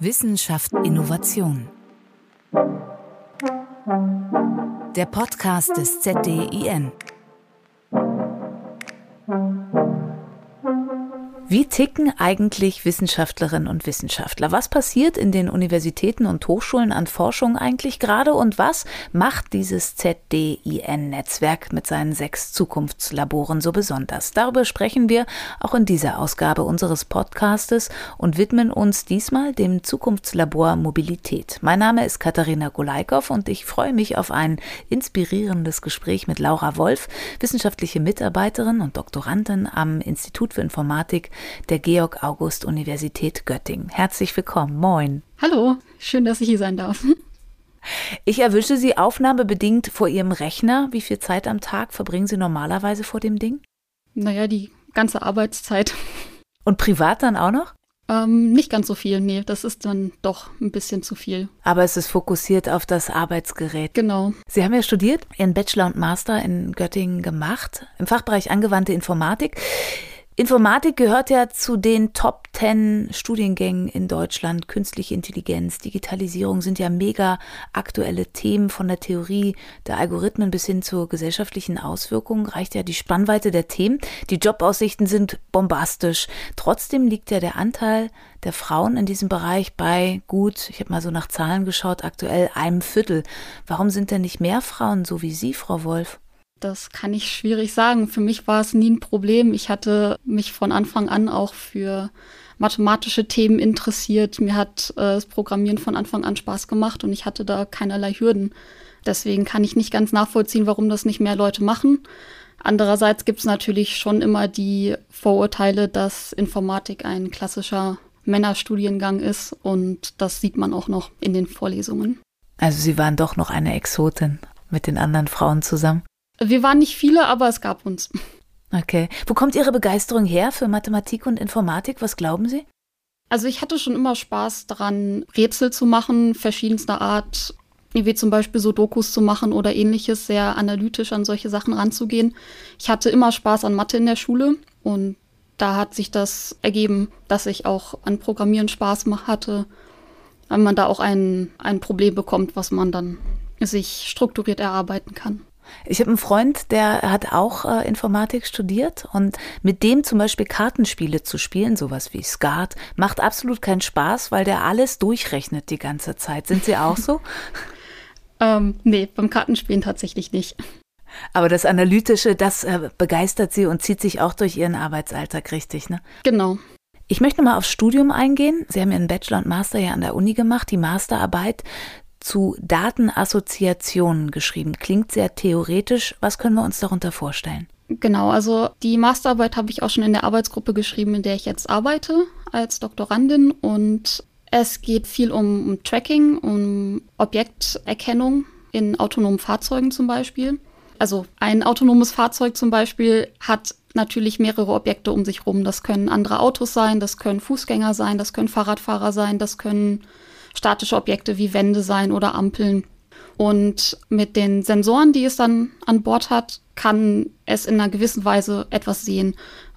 Wissenschaft Innovation. Der Podcast des ZDIN. Wie ticken eigentlich Wissenschaftlerinnen und Wissenschaftler? Was passiert in den Universitäten und Hochschulen an Forschung eigentlich gerade und was macht dieses ZDIN-Netzwerk mit seinen sechs Zukunftslaboren so besonders? Darüber sprechen wir auch in dieser Ausgabe unseres Podcastes und widmen uns diesmal dem Zukunftslabor Mobilität. Mein Name ist Katharina Golaikow und ich freue mich auf ein inspirierendes Gespräch mit Laura Wolf, wissenschaftliche Mitarbeiterin und Doktorandin am Institut für Informatik der Georg-August-Universität Göttingen. Herzlich willkommen. Moin. Hallo, schön, dass ich hier sein darf. Ich erwische Sie aufnahmebedingt vor Ihrem Rechner. Wie viel Zeit am Tag verbringen Sie normalerweise vor dem Ding? Naja, die ganze Arbeitszeit. Und privat dann auch noch? Ähm, nicht ganz so viel, nee, das ist dann doch ein bisschen zu viel. Aber es ist fokussiert auf das Arbeitsgerät. Genau. Sie haben ja studiert, Ihren Bachelor und Master in Göttingen gemacht, im Fachbereich angewandte Informatik. Informatik gehört ja zu den Top 10 Studiengängen in Deutschland. Künstliche Intelligenz, Digitalisierung sind ja mega aktuelle Themen von der Theorie der Algorithmen bis hin zur gesellschaftlichen Auswirkungen reicht ja die Spannweite der Themen. Die Jobaussichten sind bombastisch. Trotzdem liegt ja der Anteil der Frauen in diesem Bereich bei gut, ich habe mal so nach Zahlen geschaut, aktuell einem Viertel. Warum sind denn nicht mehr Frauen so wie Sie, Frau Wolf? Das kann ich schwierig sagen. Für mich war es nie ein Problem. Ich hatte mich von Anfang an auch für mathematische Themen interessiert. Mir hat äh, das Programmieren von Anfang an Spaß gemacht und ich hatte da keinerlei Hürden. Deswegen kann ich nicht ganz nachvollziehen, warum das nicht mehr Leute machen. Andererseits gibt es natürlich schon immer die Vorurteile, dass Informatik ein klassischer Männerstudiengang ist und das sieht man auch noch in den Vorlesungen. Also Sie waren doch noch eine Exotin mit den anderen Frauen zusammen? Wir waren nicht viele, aber es gab uns. Okay. Wo kommt Ihre Begeisterung her für Mathematik und Informatik? Was glauben Sie? Also ich hatte schon immer Spaß daran, Rätsel zu machen, verschiedenster Art, wie zum Beispiel so Dokus zu machen oder ähnliches, sehr analytisch an solche Sachen ranzugehen. Ich hatte immer Spaß an Mathe in der Schule und da hat sich das ergeben, dass ich auch an Programmieren Spaß hatte, weil man da auch ein, ein Problem bekommt, was man dann sich strukturiert erarbeiten kann. Ich habe einen Freund, der hat auch äh, Informatik studiert und mit dem zum Beispiel Kartenspiele zu spielen, sowas wie Skat, macht absolut keinen Spaß, weil der alles durchrechnet die ganze Zeit. Sind Sie auch so? ähm, nee, beim Kartenspielen tatsächlich nicht. Aber das Analytische, das äh, begeistert Sie und zieht sich auch durch Ihren Arbeitsalltag richtig, ne? Genau. Ich möchte mal aufs Studium eingehen. Sie haben Ihren Bachelor und Master ja an der Uni gemacht. Die Masterarbeit zu Datenassoziationen geschrieben. Klingt sehr theoretisch. Was können wir uns darunter vorstellen? Genau, also die Masterarbeit habe ich auch schon in der Arbeitsgruppe geschrieben, in der ich jetzt arbeite als Doktorandin. Und es geht viel um, um Tracking, um Objekterkennung in autonomen Fahrzeugen zum Beispiel. Also ein autonomes Fahrzeug zum Beispiel hat natürlich mehrere Objekte um sich rum. Das können andere Autos sein, das können Fußgänger sein, das können Fahrradfahrer sein, das können statische Objekte wie Wände sein oder Ampeln. Und mit den Sensoren, die es dann an Bord hat, kann es in einer gewissen Weise etwas sehen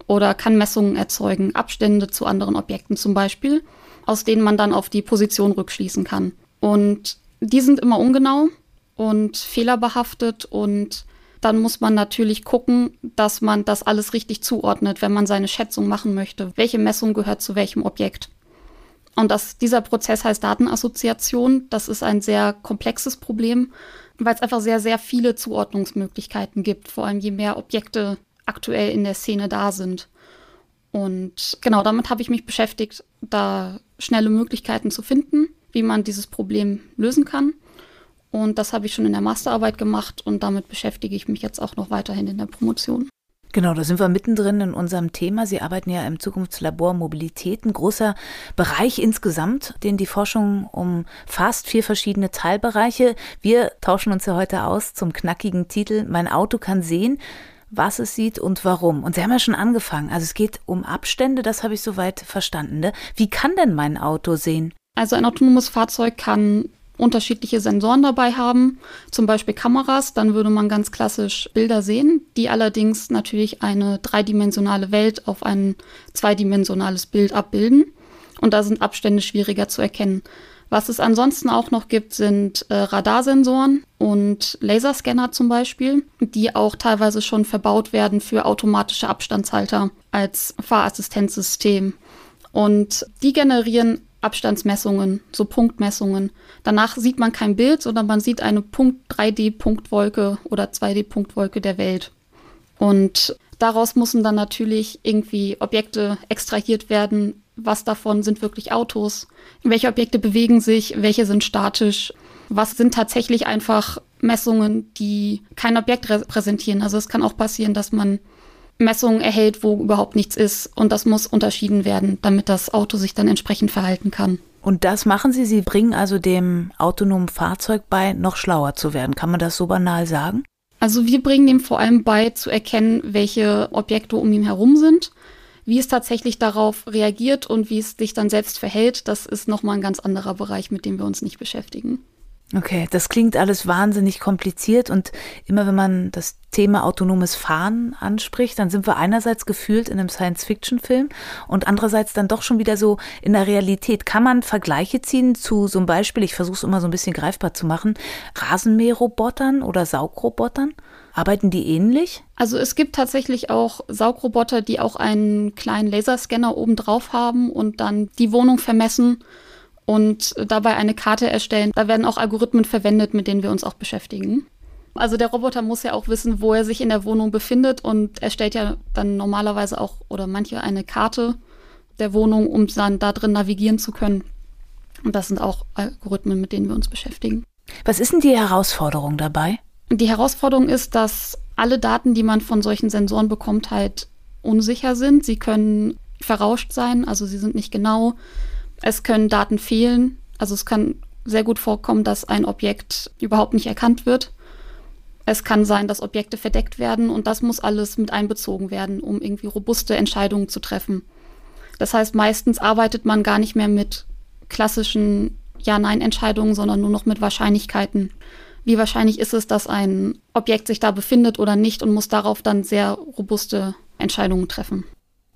oder kann Messungen erzeugen, Abstände zu anderen Objekten zum Beispiel, aus denen man dann auf die Position rückschließen kann. Und die sind immer ungenau und fehlerbehaftet und dann muss man natürlich gucken, dass man das alles richtig zuordnet, wenn man seine Schätzung machen möchte. Welche Messung gehört zu welchem Objekt? Und das, dieser Prozess heißt Datenassoziation. Das ist ein sehr komplexes Problem, weil es einfach sehr, sehr viele Zuordnungsmöglichkeiten gibt, vor allem je mehr Objekte aktuell in der Szene da sind. Und genau damit habe ich mich beschäftigt, da schnelle Möglichkeiten zu finden, wie man dieses Problem lösen kann. Und das habe ich schon in der Masterarbeit gemacht und damit beschäftige ich mich jetzt auch noch weiterhin in der Promotion. Genau, da sind wir mittendrin in unserem Thema. Sie arbeiten ja im Zukunftslabor Mobilität, ein großer Bereich insgesamt, den die Forschung umfasst, vier verschiedene Teilbereiche. Wir tauschen uns ja heute aus zum knackigen Titel Mein Auto kann sehen was es sieht und warum. Und Sie haben ja schon angefangen. Also es geht um Abstände, das habe ich soweit verstanden. Ne? Wie kann denn mein Auto sehen? Also ein autonomes Fahrzeug kann unterschiedliche Sensoren dabei haben, zum Beispiel Kameras, dann würde man ganz klassisch Bilder sehen, die allerdings natürlich eine dreidimensionale Welt auf ein zweidimensionales Bild abbilden. Und da sind Abstände schwieriger zu erkennen. Was es ansonsten auch noch gibt, sind äh, Radarsensoren und Laserscanner zum Beispiel, die auch teilweise schon verbaut werden für automatische Abstandshalter als Fahrassistenzsystem. Und die generieren Abstandsmessungen, so Punktmessungen. Danach sieht man kein Bild, sondern man sieht eine Punkt 3D-Punktwolke oder 2D-Punktwolke der Welt. Und daraus müssen dann natürlich irgendwie Objekte extrahiert werden. Was davon sind wirklich Autos? Welche Objekte bewegen sich? Welche sind statisch? Was sind tatsächlich einfach Messungen, die kein Objekt repräsentieren? Also es kann auch passieren, dass man Messungen erhält, wo überhaupt nichts ist. Und das muss unterschieden werden, damit das Auto sich dann entsprechend verhalten kann. Und das machen Sie? Sie bringen also dem autonomen Fahrzeug bei, noch schlauer zu werden. Kann man das so banal sagen? Also wir bringen dem vor allem bei, zu erkennen, welche Objekte um ihn herum sind. Wie es tatsächlich darauf reagiert und wie es sich dann selbst verhält, das ist nochmal ein ganz anderer Bereich, mit dem wir uns nicht beschäftigen. Okay, das klingt alles wahnsinnig kompliziert und immer wenn man das Thema autonomes Fahren anspricht, dann sind wir einerseits gefühlt in einem Science-Fiction-Film und andererseits dann doch schon wieder so in der Realität. Kann man Vergleiche ziehen zu einem Beispiel, ich versuche es immer so ein bisschen greifbar zu machen, Rasenmäherrobotern oder Saugrobotern? Arbeiten die ähnlich? Also es gibt tatsächlich auch Saugroboter, die auch einen kleinen Laserscanner oben drauf haben und dann die Wohnung vermessen und dabei eine Karte erstellen. Da werden auch Algorithmen verwendet, mit denen wir uns auch beschäftigen. Also der Roboter muss ja auch wissen, wo er sich in der Wohnung befindet und er stellt ja dann normalerweise auch oder manche eine Karte der Wohnung, um dann da drin navigieren zu können. Und das sind auch Algorithmen, mit denen wir uns beschäftigen. Was ist denn die Herausforderung dabei? Die Herausforderung ist, dass alle Daten, die man von solchen Sensoren bekommt, halt unsicher sind. Sie können verrauscht sein, also sie sind nicht genau. Es können Daten fehlen. Also es kann sehr gut vorkommen, dass ein Objekt überhaupt nicht erkannt wird. Es kann sein, dass Objekte verdeckt werden und das muss alles mit einbezogen werden, um irgendwie robuste Entscheidungen zu treffen. Das heißt, meistens arbeitet man gar nicht mehr mit klassischen Ja-Nein-Entscheidungen, sondern nur noch mit Wahrscheinlichkeiten. Wie wahrscheinlich ist es, dass ein Objekt sich da befindet oder nicht und muss darauf dann sehr robuste Entscheidungen treffen.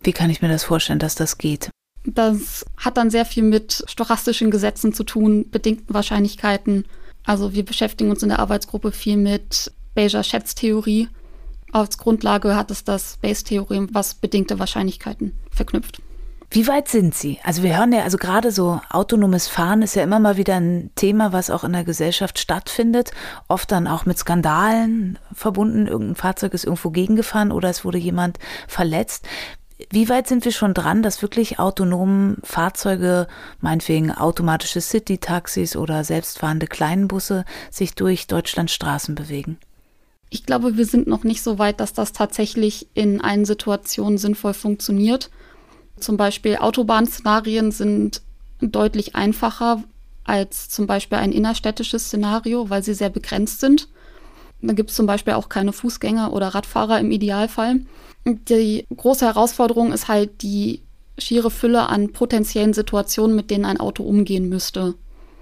Wie kann ich mir das vorstellen, dass das geht? Das hat dann sehr viel mit stochastischen Gesetzen zu tun, bedingten Wahrscheinlichkeiten. Also wir beschäftigen uns in der Arbeitsgruppe viel mit Bayesier Schätztheorie. Als Grundlage hat es das Bayes-Theorem, was bedingte Wahrscheinlichkeiten verknüpft. Wie weit sind Sie? Also wir hören ja, also gerade so autonomes Fahren ist ja immer mal wieder ein Thema, was auch in der Gesellschaft stattfindet. Oft dann auch mit Skandalen verbunden. Irgendein Fahrzeug ist irgendwo gegengefahren oder es wurde jemand verletzt. Wie weit sind wir schon dran, dass wirklich autonomen Fahrzeuge, meinetwegen automatische City-Taxis oder selbstfahrende Kleinbusse, sich durch Deutschlands Straßen bewegen? Ich glaube, wir sind noch nicht so weit, dass das tatsächlich in allen Situationen sinnvoll funktioniert. Zum Beispiel Autobahnszenarien sind deutlich einfacher als zum Beispiel ein innerstädtisches Szenario, weil sie sehr begrenzt sind. Da gibt es zum Beispiel auch keine Fußgänger oder Radfahrer im Idealfall. Die große Herausforderung ist halt die schiere Fülle an potenziellen Situationen, mit denen ein Auto umgehen müsste.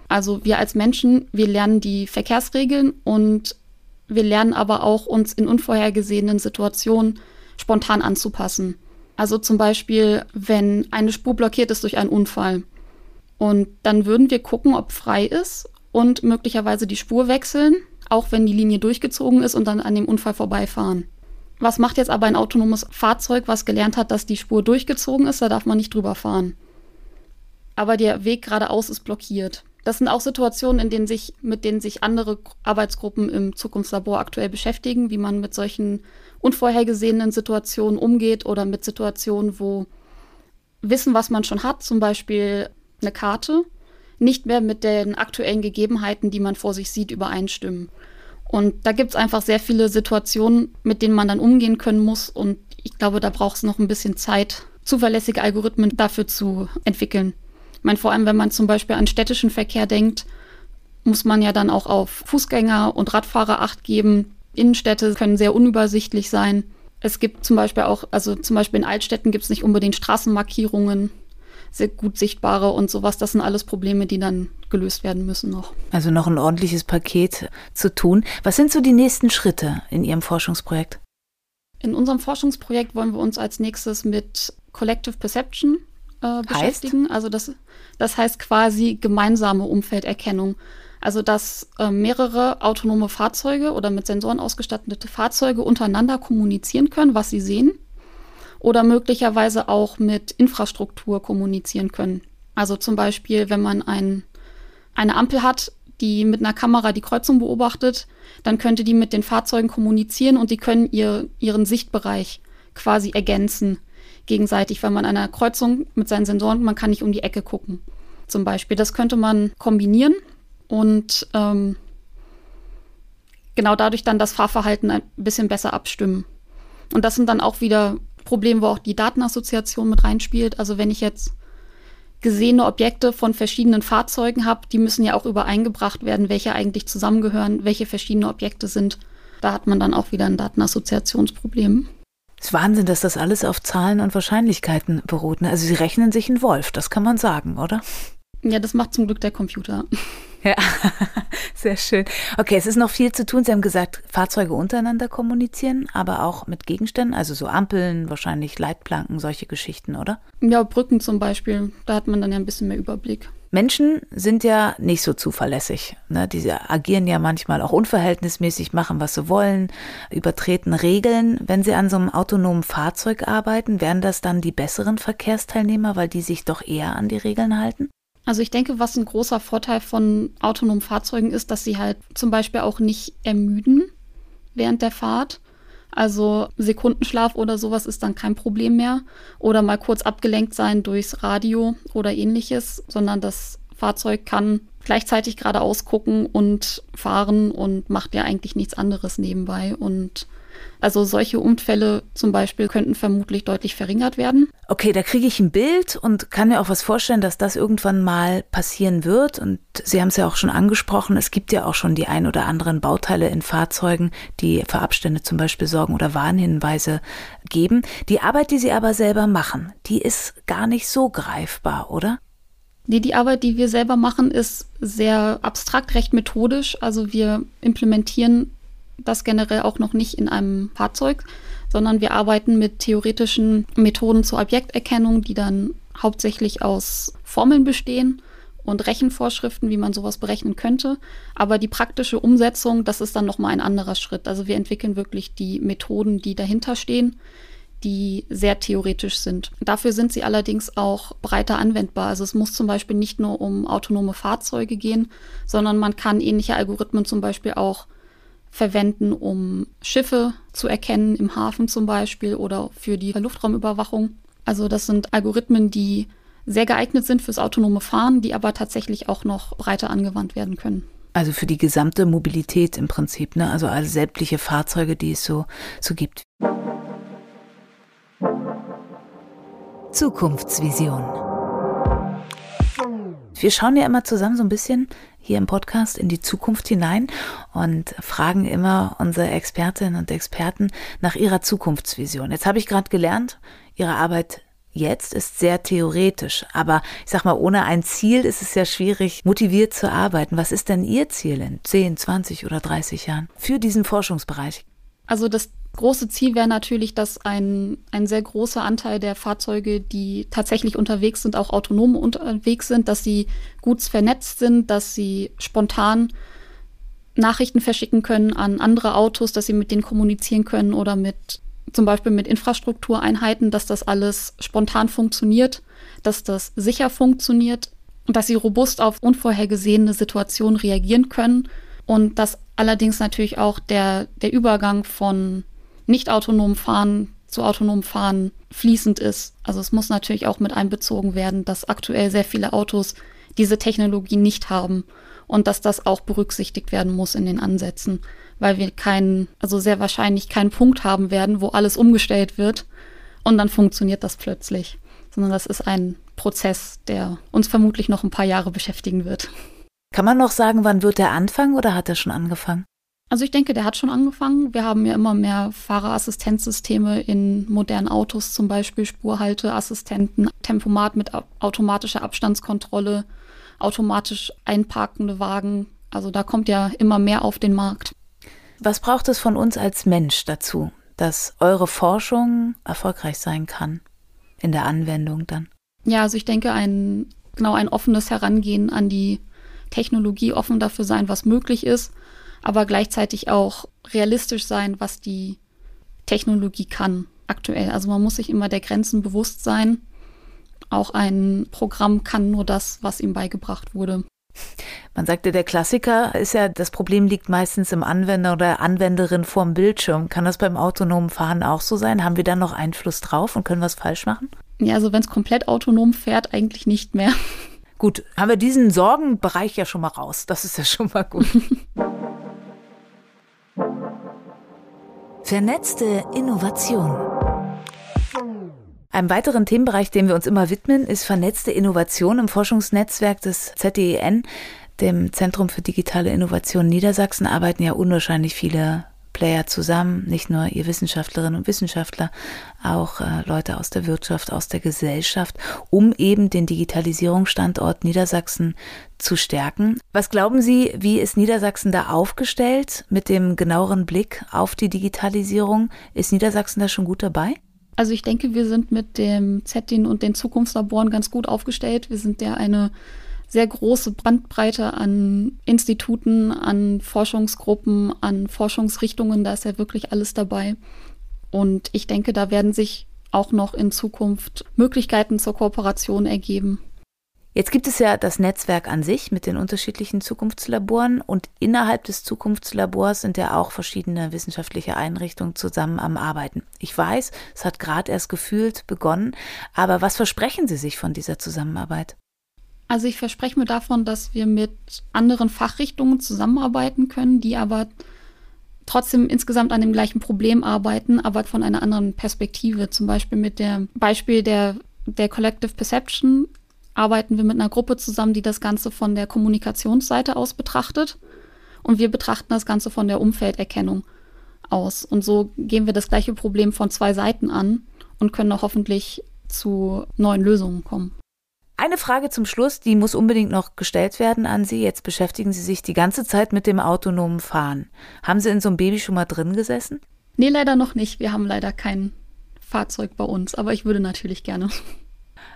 Also wir als Menschen, wir lernen die Verkehrsregeln und wir lernen aber auch, uns in unvorhergesehenen Situationen spontan anzupassen. Also zum Beispiel, wenn eine Spur blockiert ist durch einen Unfall. Und dann würden wir gucken, ob frei ist und möglicherweise die Spur wechseln, auch wenn die Linie durchgezogen ist und dann an dem Unfall vorbeifahren. Was macht jetzt aber ein autonomes Fahrzeug, was gelernt hat, dass die Spur durchgezogen ist? Da darf man nicht drüber fahren. Aber der Weg geradeaus ist blockiert. Das sind auch Situationen, in denen sich, mit denen sich andere Arbeitsgruppen im Zukunftslabor aktuell beschäftigen, wie man mit solchen unvorhergesehenen Situationen umgeht oder mit Situationen, wo Wissen, was man schon hat, zum Beispiel eine Karte, nicht mehr mit den aktuellen Gegebenheiten, die man vor sich sieht, übereinstimmen. Und da gibt es einfach sehr viele Situationen, mit denen man dann umgehen können muss. Und ich glaube, da braucht es noch ein bisschen Zeit, zuverlässige Algorithmen dafür zu entwickeln. Ich meine, vor allem, wenn man zum Beispiel an städtischen Verkehr denkt, muss man ja dann auch auf Fußgänger und Radfahrer acht geben. Innenstädte können sehr unübersichtlich sein. Es gibt zum Beispiel auch, also zum Beispiel in Altstädten gibt es nicht unbedingt Straßenmarkierungen sehr gut sichtbare und sowas. Das sind alles Probleme, die dann gelöst werden müssen noch. Also noch ein ordentliches Paket zu tun. Was sind so die nächsten Schritte in Ihrem Forschungsprojekt? In unserem Forschungsprojekt wollen wir uns als nächstes mit Collective Perception äh, beschäftigen. Heißt? Also das, das heißt quasi gemeinsame Umfelderkennung. Also dass äh, mehrere autonome Fahrzeuge oder mit Sensoren ausgestattete Fahrzeuge untereinander kommunizieren können, was sie sehen. Oder möglicherweise auch mit Infrastruktur kommunizieren können. Also zum Beispiel, wenn man ein, eine Ampel hat, die mit einer Kamera die Kreuzung beobachtet, dann könnte die mit den Fahrzeugen kommunizieren und die können ihr, ihren Sichtbereich quasi ergänzen gegenseitig, weil man an einer Kreuzung mit seinen Sensoren, man kann nicht um die Ecke gucken. Zum Beispiel. Das könnte man kombinieren und ähm, genau dadurch dann das Fahrverhalten ein bisschen besser abstimmen. Und das sind dann auch wieder Probleme, wo auch die Datenassoziation mit reinspielt. Also wenn ich jetzt gesehene Objekte von verschiedenen Fahrzeugen habe, die müssen ja auch übereingebracht werden, welche eigentlich zusammengehören, welche verschiedene Objekte sind. Da hat man dann auch wieder ein Datenassoziationsproblem. Es ist Wahnsinn, dass das alles auf Zahlen und Wahrscheinlichkeiten beruht. Ne? Also sie rechnen sich einen Wolf, das kann man sagen, oder? Ja, das macht zum Glück der Computer. Ja, sehr schön. Okay, es ist noch viel zu tun. Sie haben gesagt, Fahrzeuge untereinander kommunizieren, aber auch mit Gegenständen, also so Ampeln, wahrscheinlich Leitplanken, solche Geschichten, oder? Ja, Brücken zum Beispiel. Da hat man dann ja ein bisschen mehr Überblick. Menschen sind ja nicht so zuverlässig. Ne? Die agieren ja manchmal auch unverhältnismäßig, machen, was sie wollen, übertreten Regeln. Wenn sie an so einem autonomen Fahrzeug arbeiten, wären das dann die besseren Verkehrsteilnehmer, weil die sich doch eher an die Regeln halten? Also ich denke, was ein großer Vorteil von autonomen Fahrzeugen ist, dass sie halt zum Beispiel auch nicht ermüden während der Fahrt. Also Sekundenschlaf oder sowas ist dann kein Problem mehr. Oder mal kurz abgelenkt sein durchs Radio oder ähnliches, sondern das Fahrzeug kann gleichzeitig geradeaus gucken und fahren und macht ja eigentlich nichts anderes nebenbei. Und also solche Unfälle zum Beispiel könnten vermutlich deutlich verringert werden. Okay, da kriege ich ein Bild und kann mir auch was vorstellen, dass das irgendwann mal passieren wird. Und Sie haben es ja auch schon angesprochen, es gibt ja auch schon die ein oder anderen Bauteile in Fahrzeugen, die für Abstände zum Beispiel sorgen oder Warnhinweise geben. Die Arbeit, die Sie aber selber machen, die ist gar nicht so greifbar, oder? Nee, die Arbeit, die wir selber machen, ist sehr abstrakt, recht methodisch. Also wir implementieren das generell auch noch nicht in einem Fahrzeug, sondern wir arbeiten mit theoretischen Methoden zur Objekterkennung, die dann hauptsächlich aus Formeln bestehen und Rechenvorschriften, wie man sowas berechnen könnte. Aber die praktische Umsetzung, das ist dann nochmal ein anderer Schritt. Also wir entwickeln wirklich die Methoden, die dahinter stehen, die sehr theoretisch sind. Dafür sind sie allerdings auch breiter anwendbar. Also es muss zum Beispiel nicht nur um autonome Fahrzeuge gehen, sondern man kann ähnliche Algorithmen zum Beispiel auch verwenden, um Schiffe zu erkennen, im Hafen zum Beispiel oder für die Luftraumüberwachung. Also das sind Algorithmen, die sehr geeignet sind fürs autonome Fahren, die aber tatsächlich auch noch breiter angewandt werden können. Also für die gesamte Mobilität im Prinzip, ne? Also alle sämtliche Fahrzeuge, die es so, so gibt. Zukunftsvision. Wir schauen ja immer zusammen so ein bisschen hier im Podcast in die Zukunft hinein und fragen immer unsere Expertinnen und Experten nach ihrer Zukunftsvision. Jetzt habe ich gerade gelernt, ihre Arbeit jetzt ist sehr theoretisch, aber ich sag mal, ohne ein Ziel ist es ja schwierig, motiviert zu arbeiten. Was ist denn Ihr Ziel in 10, 20 oder 30 Jahren für diesen Forschungsbereich? Also das große Ziel wäre natürlich, dass ein, ein sehr großer Anteil der Fahrzeuge, die tatsächlich unterwegs sind, auch autonom unterwegs sind, dass sie gut vernetzt sind, dass sie spontan Nachrichten verschicken können an andere Autos, dass sie mit denen kommunizieren können oder mit zum Beispiel mit Infrastruktureinheiten, dass das alles spontan funktioniert, dass das sicher funktioniert und dass sie robust auf unvorhergesehene Situationen reagieren können. Und dass allerdings natürlich auch der, der Übergang von nicht autonom Fahren zu autonom Fahren fließend ist. Also es muss natürlich auch mit einbezogen werden, dass aktuell sehr viele Autos diese Technologie nicht haben und dass das auch berücksichtigt werden muss in den Ansätzen, weil wir keinen, also sehr wahrscheinlich keinen Punkt haben werden, wo alles umgestellt wird und dann funktioniert das plötzlich, sondern das ist ein Prozess, der uns vermutlich noch ein paar Jahre beschäftigen wird. Kann man noch sagen, wann wird der anfangen oder hat er schon angefangen? Also ich denke, der hat schon angefangen. Wir haben ja immer mehr Fahrerassistenzsysteme in modernen Autos, zum Beispiel Spurhalteassistenten, Tempomat mit automatischer Abstandskontrolle, automatisch einparkende Wagen. Also da kommt ja immer mehr auf den Markt. Was braucht es von uns als Mensch dazu, dass eure Forschung erfolgreich sein kann in der Anwendung dann? Ja, also ich denke, ein, genau ein offenes Herangehen an die Technologie, offen dafür sein, was möglich ist, aber gleichzeitig auch realistisch sein, was die Technologie kann aktuell. Also man muss sich immer der Grenzen bewusst sein. Auch ein Programm kann nur das, was ihm beigebracht wurde. Man sagte, der Klassiker ist ja, das Problem liegt meistens im Anwender oder Anwenderin vorm Bildschirm. Kann das beim autonomen Fahren auch so sein? Haben wir da noch Einfluss drauf und können was falsch machen? Ja, also wenn es komplett autonom fährt, eigentlich nicht mehr. Gut, haben wir diesen Sorgenbereich ja schon mal raus. Das ist ja schon mal gut. Vernetzte Innovation. Einem weiteren Themenbereich, dem wir uns immer widmen, ist vernetzte Innovation im Forschungsnetzwerk des ZDEN, dem Zentrum für digitale Innovation Niedersachsen, arbeiten ja unwahrscheinlich viele Player zusammen, nicht nur ihr Wissenschaftlerinnen und Wissenschaftler, auch äh, Leute aus der Wirtschaft, aus der Gesellschaft, um eben den Digitalisierungsstandort Niedersachsen zu stärken. Was glauben Sie, wie ist Niedersachsen da aufgestellt mit dem genaueren Blick auf die Digitalisierung? Ist Niedersachsen da schon gut dabei? Also ich denke, wir sind mit dem ZDIN und den Zukunftslaboren ganz gut aufgestellt. Wir sind ja eine sehr große Bandbreite an Instituten, an Forschungsgruppen, an Forschungsrichtungen. Da ist ja wirklich alles dabei. Und ich denke, da werden sich auch noch in Zukunft Möglichkeiten zur Kooperation ergeben. Jetzt gibt es ja das Netzwerk an sich mit den unterschiedlichen Zukunftslaboren und innerhalb des Zukunftslabors sind ja auch verschiedene wissenschaftliche Einrichtungen zusammen am Arbeiten. Ich weiß, es hat gerade erst gefühlt begonnen, aber was versprechen Sie sich von dieser Zusammenarbeit? Also ich verspreche mir davon, dass wir mit anderen Fachrichtungen zusammenarbeiten können, die aber trotzdem insgesamt an dem gleichen Problem arbeiten, aber von einer anderen Perspektive. Zum Beispiel mit dem Beispiel der, der Collective Perception arbeiten wir mit einer Gruppe zusammen, die das Ganze von der Kommunikationsseite aus betrachtet. Und wir betrachten das Ganze von der Umfelderkennung aus. Und so gehen wir das gleiche Problem von zwei Seiten an und können auch hoffentlich zu neuen Lösungen kommen. Eine Frage zum Schluss, die muss unbedingt noch gestellt werden an Sie. Jetzt beschäftigen Sie sich die ganze Zeit mit dem autonomen Fahren. Haben Sie in so einem Baby schon mal drin gesessen? Nee, leider noch nicht. Wir haben leider kein Fahrzeug bei uns, aber ich würde natürlich gerne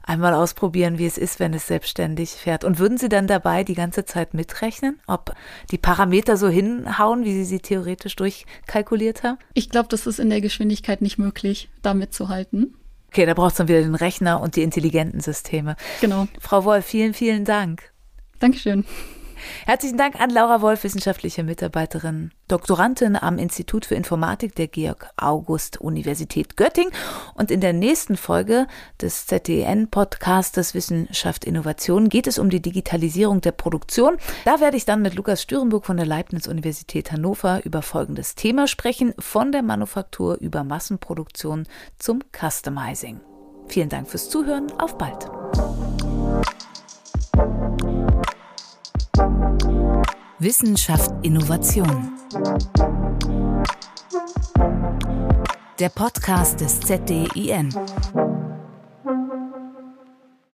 einmal ausprobieren, wie es ist, wenn es selbstständig fährt. Und würden Sie dann dabei die ganze Zeit mitrechnen, ob die Parameter so hinhauen, wie Sie sie theoretisch durchkalkuliert haben? Ich glaube, das ist in der Geschwindigkeit nicht möglich, da mitzuhalten. Okay, da braucht es dann wieder den Rechner und die intelligenten Systeme. Genau. Frau Wolf, vielen, vielen Dank. Dankeschön. Herzlichen Dank an Laura Wolf, wissenschaftliche Mitarbeiterin, Doktorandin am Institut für Informatik der Georg August Universität Göttingen. Und in der nächsten Folge des ZDN-Podcastes Wissenschaft Innovation geht es um die Digitalisierung der Produktion. Da werde ich dann mit Lukas Stürenburg von der Leibniz-Universität Hannover über folgendes Thema sprechen, von der Manufaktur über Massenproduktion zum Customizing. Vielen Dank fürs Zuhören, auf bald. Wissenschaft Innovation. Der Podcast des ZDIN.